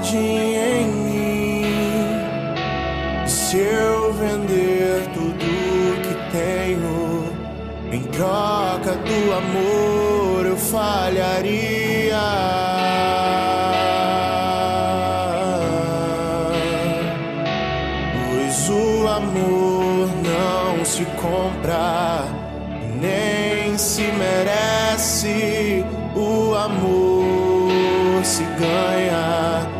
o jardim em mim. Se eu vender tudo que tenho em troca do amor, eu falharia. se compra, nem se merece. O amor se ganha,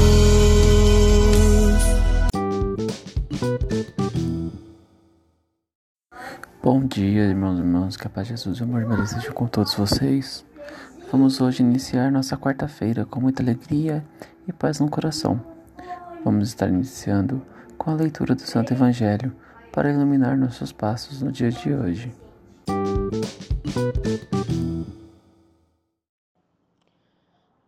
Bom dia, irmãos e irmãs, paz de Jesus e amor de Maria seja com todos vocês. Vamos hoje iniciar nossa quarta-feira com muita alegria e paz no coração. Vamos estar iniciando com a leitura do Santo Evangelho para iluminar nossos passos no dia de hoje.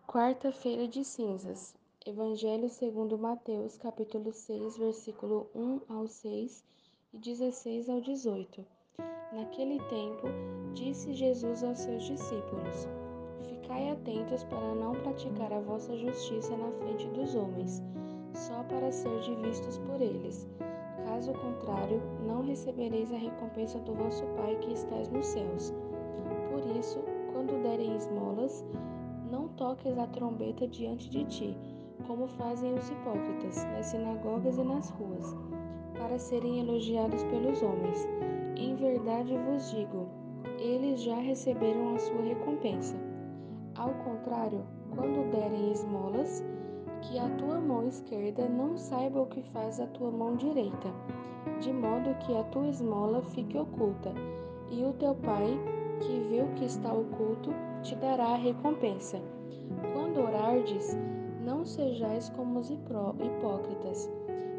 Quarta-feira de Cinzas. Evangelho segundo Mateus, capítulo 6, versículo 1 ao 6 e 16 ao 18. Naquele tempo, disse Jesus aos seus discípulos: Ficai atentos para não praticar a vossa justiça na frente dos homens, só para ser vistos por eles. Caso contrário, não recebereis a recompensa do vosso Pai que estás nos céus. Por isso, quando derem esmolas, não toques a trombeta diante de ti, como fazem os hipócritas nas sinagogas e nas ruas, para serem elogiados pelos homens. Em verdade vos digo, eles já receberam a sua recompensa. Ao contrário, quando derem esmolas, que a tua mão esquerda não saiba o que faz a tua mão direita, de modo que a tua esmola fique oculta, e o teu pai, que o que está oculto, te dará a recompensa. Quando orardes, não sejais como os hipócritas,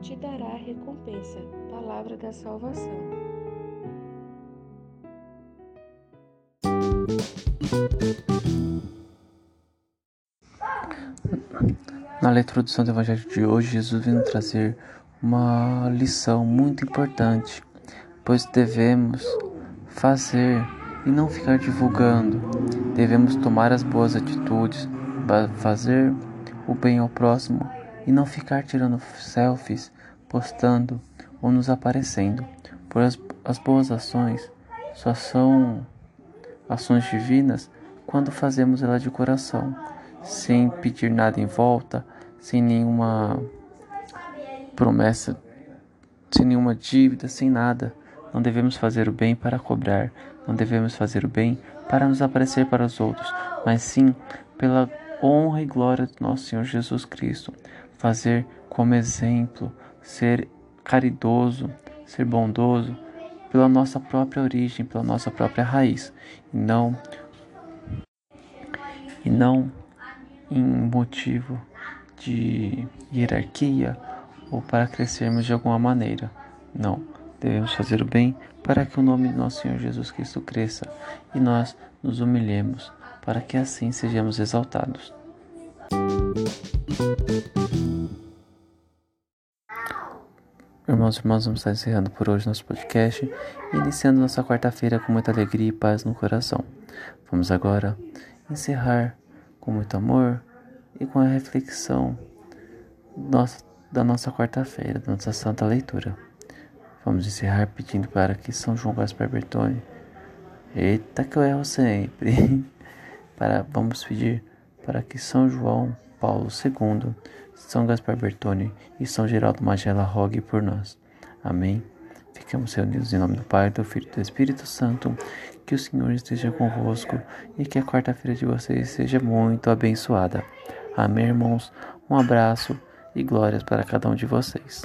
te dará a recompensa. Palavra da salvação. Na leitura do Santo Evangelho de hoje, Jesus vem trazer uma lição muito importante, pois devemos fazer e não ficar divulgando. Devemos tomar as boas atitudes, fazer o bem ao próximo e não ficar tirando selfies, postando ou nos aparecendo. Pois as, as boas ações só são ações divinas quando fazemos elas de coração, sem pedir nada em volta, sem nenhuma promessa, sem nenhuma dívida, sem nada. Não devemos fazer o bem para cobrar, não devemos fazer o bem para nos aparecer para os outros, mas sim pela honra e glória do nosso Senhor Jesus Cristo. Fazer como exemplo, ser caridoso, ser bondoso pela nossa própria origem, pela nossa própria raiz, e não e não em motivo de hierarquia ou para crescermos de alguma maneira. Não Devemos fazer o bem para que o nome de nosso Senhor Jesus Cristo cresça e nós nos humilhemos para que assim sejamos exaltados. Irmãos e irmãs, vamos estar encerrando por hoje nosso podcast e iniciando nossa quarta-feira com muita alegria e paz no coração. Vamos agora encerrar com muito amor e com a reflexão nossa, da nossa quarta-feira, da nossa santa leitura. Vamos encerrar pedindo para que São João Gaspar Bertone, eita que eu erro sempre, para, vamos pedir para que São João Paulo II, São Gaspar Bertone e São Geraldo Magela rogue por nós. Amém. Ficamos reunidos em nome do Pai, do Filho e do Espírito Santo. Que o Senhor esteja convosco e que a quarta-feira de vocês seja muito abençoada. Amém, irmãos. Um abraço e glórias para cada um de vocês.